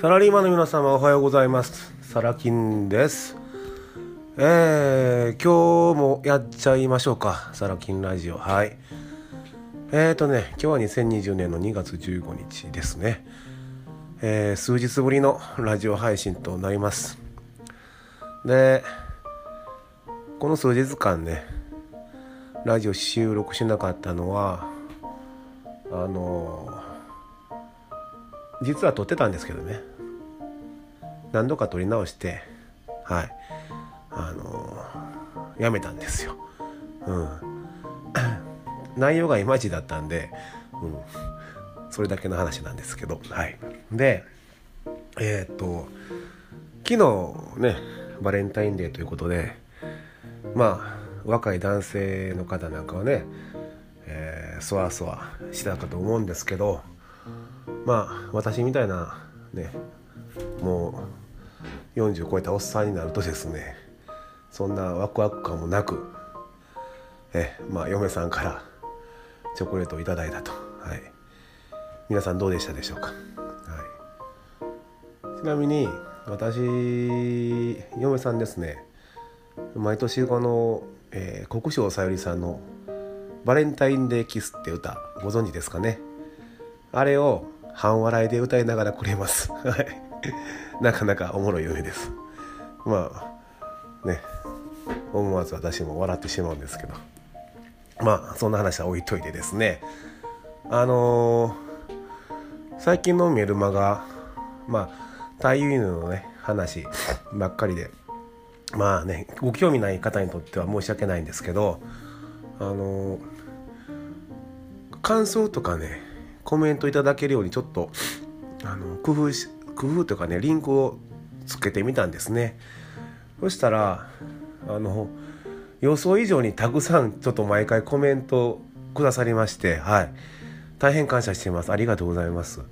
サラリーマンの皆様おはようございます。サラ金です。えー、今日もやっちゃいましょうか。サラ金ラジオ。はい。えーとね今日は2020年の2月15日ですね。えー、数日ぶりのラジオ配信となります。でこの数日間ねラジオ収録しなかったのはあの実は撮ってたんですけどね。何度か撮り直してはい。あのやめたんですよ。うん。内容がいまいちだったんで、うん、それだけの話なんですけどはい。でえー、っと昨日ねバレンタインデーということでまあ若い男性の方なんかはね、えー、そわそわしてたかと思うんですけどまあ私みたいなねもう40超えたおっさんになるとですねそんなワクワク感もなくえまあ嫁さんからチョコレートをいただいたと、はい、皆さんどうでしたでしょうか、はい、ちなみに私嫁さんですね毎年この、えー、国生さゆりさんの「バレンタインデーキス」って歌ご存知ですかね？あれを半笑いで歌いながらくれます。はい。なかなかおもろい夢です。まあね。思わず私も笑ってしまうんですけど。まあそんな話は置いといてですね。あのー、最近のメルマガまあ対輸入のね話ばっかりでまあねご興味ない方にとっては申し訳ないんですけどあのー、感想とかねコメントいただけるようにちょっとあの工夫し工夫というかねリンクをつけてみたんですね。そしたらあの予想以上にたくさんちょっと毎回コメントくださりましてはい。大変感謝しています。ありがとうございます。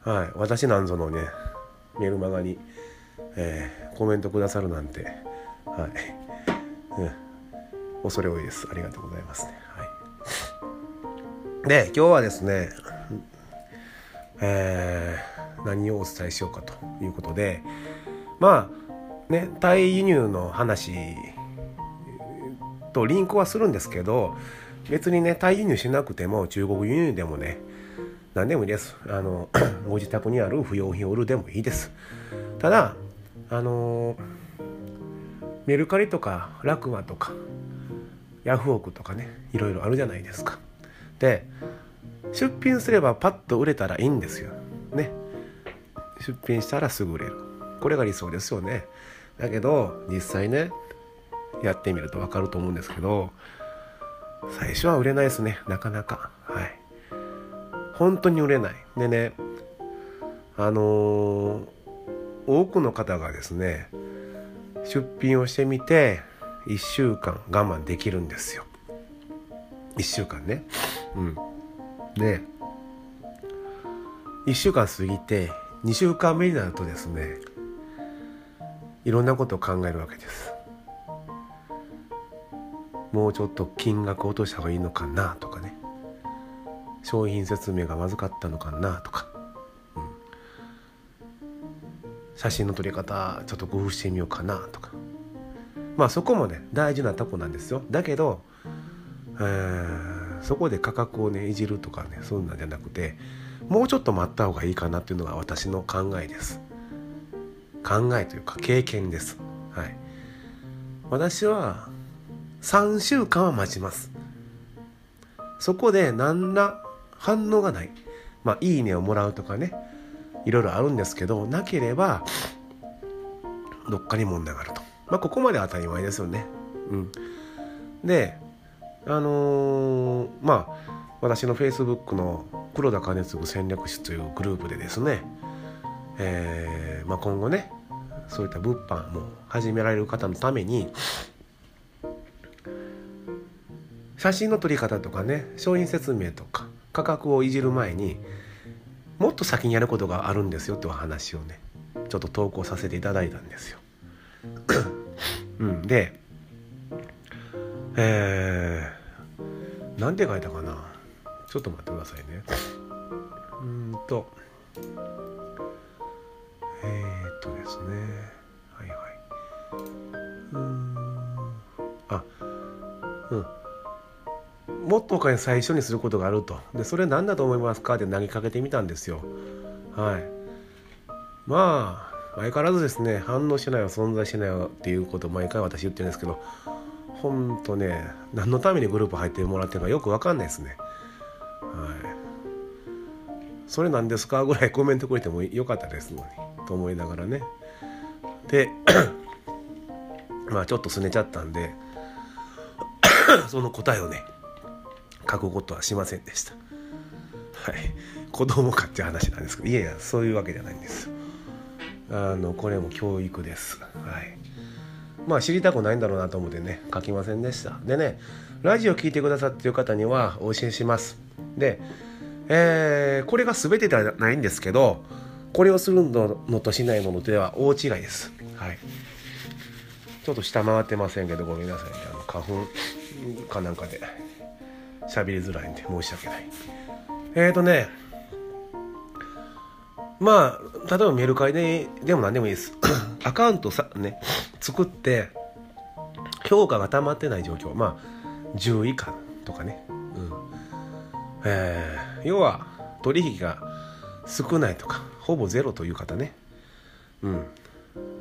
はい。私なんぞのねメルマガに、えー、コメントくださるなんてはい、うん、恐れ多いです。ありがとうございますね。はい。で今日はですねえー、何をお伝えしようかということでまあねタイ輸入の話とリンクはするんですけど別にねタイ輸入しなくても中国輸入でもね何でもいいです。あの ご自宅にある不用品を売るでもいいです。ただあのメルカリとかラクマとかヤフオクとかねいろいろあるじゃないですか。で出品すればパッと売れたらいいんですよ。ね。出品したらすぐ売れる。これが理想ですよね。だけど実際ねやってみると分かると思うんですけど最初は売れないですね。なかなか。はい。本当に売れない。でねあのー、多くの方がですね出品をしてみて1週間我慢できるんですよ。1週間ね。うん。で1週間過ぎて2週間目になるとですねいろんなことを考えるわけです。もうちょっと金額落とした方がいいのかなとかね。商品説明がまずかったのかなとか、うん、写真の撮り方ちょっと工夫してみようかなとか。まあそこもね大事なとこなんですよ。だけど、えーそこで価格をねいじるとかねそんなんじゃなくてもうちょっと待った方がいいかなっていうのが私の考えです。考えというか経験です。はい。私は3週間は待ちます。そこで何ら反応がない。まあいいねをもらうとかねいろいろあるんですけどなければどっかに問題があると。まあここまで当たり前ですよね。うん。であのー、まあ私のフェイスブックの黒田兼次戦略室というグループでですね、えーまあ、今後ねそういった物販も始められる方のために写真の撮り方とかね商品説明とか価格をいじる前にもっと先にやることがあるんですよってお話をねちょっと投稿させていただいたんですよ。うん、でえー、なんて書いたかな？ちょっと待ってくださいね。うんと。えー、っとですね。はいはい。うん。あうん。もっと他に最初にすることがあると。でそれ何だと思いますか？って投げかけてみたんですよ。はい。まあ相変わらずですね反応しないは存在しないわっていうことを毎回私言ってるんですけどほんとね何のためにグループ入ってもらってるのかよく分かんないですね。はい。それなんですか？ぐらいコメントくれてもよかったですのにと思いながらね。で まあちょっとすねちゃったんで その答えをね書くことはしませんでした。はい。子供かっていう話なんですけどいやいやそういうわけじゃないんです。あのこれも教育です。はい。まあ知りたくないんだろうなと思ってね書きませんでした。でねラジオ聞いてくださってる方にはお教えします。でえー、これが全てではないんですけどこれをするのとしないののでは大違いです。はい。ちょっと下回ってませんけどごめんなさいね。あの花粉かなんかで喋りづらいんで申し訳ない。えーとねまあ例えばメルカリででも何でもいいです。アカウントさね作って評価が溜まってない状況。まあ10以下とかね。うん。えー、要は取引が少ないとかほぼゼロという方ね。うん。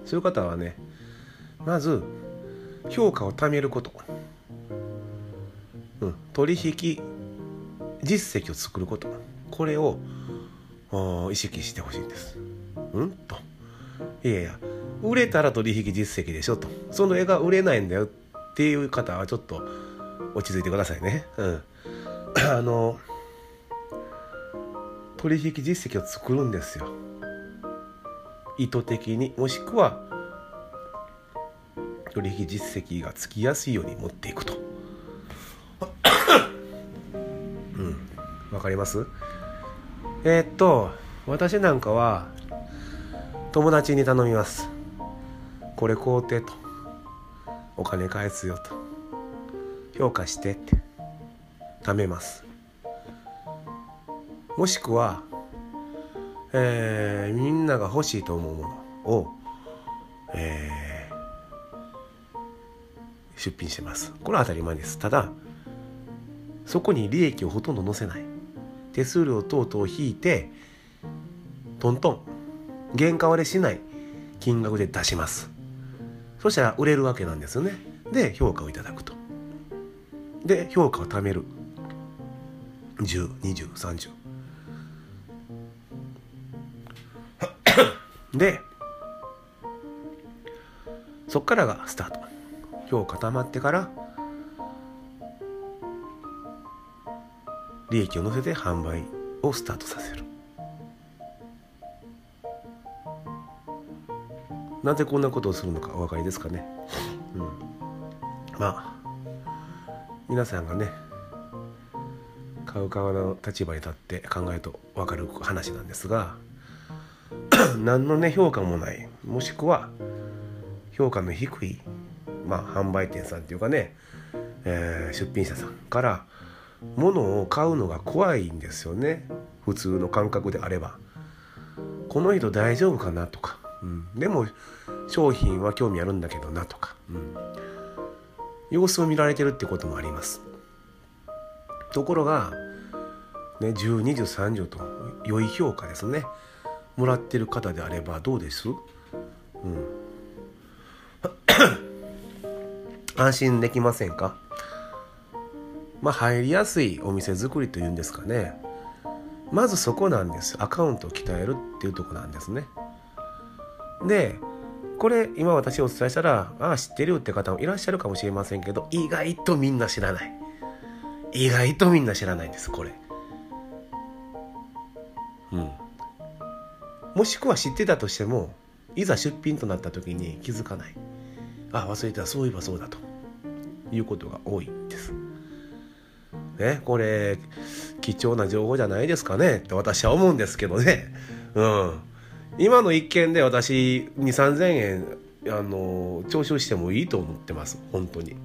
そういう方はねまず評価を貯めること、うん、取引実績を作ること。これを意識してほしいんです。うん？と。いやいや。売れたら取引実績でしょと。その絵が売れないんだよっていう方はちょっと落ち着いてくださいね。うん。あの取引実績を作るんですよ。意図的に。もしくは取引実績がつきやすいように持っていくと。うん。わかります？えー、っと私なんかは友達に頼みます。これ買うてと。お金返すよと。評価してって。貯めます。もしくは、えー、みんなが欲しいと思うものを、えー、出品してます。これは当たり前です。ただそこに利益をほとんど載せない。手数料等々を引いてトントン。原価割れしない金額で出します。そしたら売れるわけなんですよね。で評価をいただくと。で評価を貯める。102030 でそっからがスタート。評価溜まってから利益を乗せて販売をスタートさせる。なぜこんなことをするのかお分かりですかね？うん。まあ皆さんがね買う側の立場に立って考えると分かる話なんですが 何のね評価もないもしくは評価の低いまあ販売店さんっていうかね、えー、出品者さんから物を買うのが怖いんですよね。普通の感覚であれば。この人大丈夫かなとか、うん、でも商品は興味あるんだけどなとか、うん、様子を見られてるってこともあります。ところがね102030と良い評価ですね。もらってる方であればどうです？うん。安心できませんか？まあ入りやすいお店作りというんですかね。まずそこなんです。アカウントを鍛えるっていうとこなんですね。でこれ今私お伝えしたらああ知ってるよって方もいらっしゃるかもしれませんけど意外とみんな知らない意外とみんな知らないんですこれうんもしくは知ってたとしてもいざ出品となった時に気づかないあ忘れたそういえばそうだということが多いです。ね、これ貴重な情報じゃないですかねって私は思うんですけどね。うん。今の一件で私2、3 0円あの徴収してもいいと思ってます。本当に。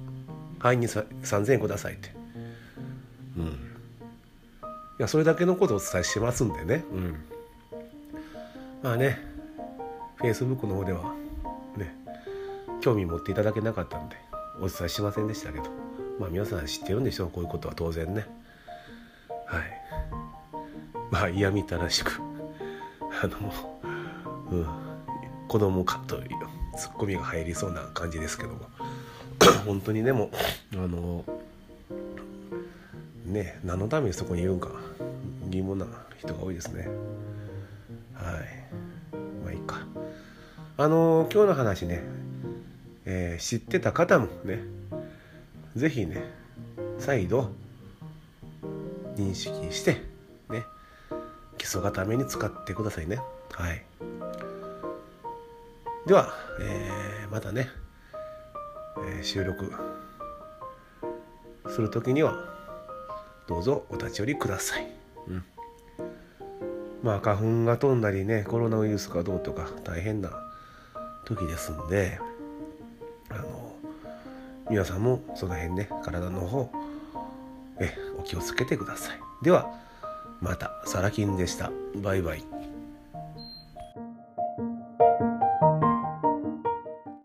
はい、3000円くださいって。うん。いや、それだけのことをお伝えしてますんでね。うん。まあね Facebook の方ではね興味持っていただけなかったんでお伝えしませんでしたけどまあ皆さん知ってるんでしょうこういうことは当然ねはいまあ嫌みたらしくあのうん。子供かというツッコミが入りそうな感じですけども。本当にでもあのね何のためにそこにいるんか疑問な人が多いですね。はい。まあいいか。あの今日の話ね、えー、知ってた方もね是非ね再度認識して基礎固めに使ってくださいね。はい。では、えー、またね、えー、収録する時にはどうぞお立ち寄りください、うん、まあ花粉が飛んだりねコロナウイルスがどうとか大変な時ですんであの皆さんもその辺ね体の方えお気をつけてください。ではまたサラキンでした。バイバイ。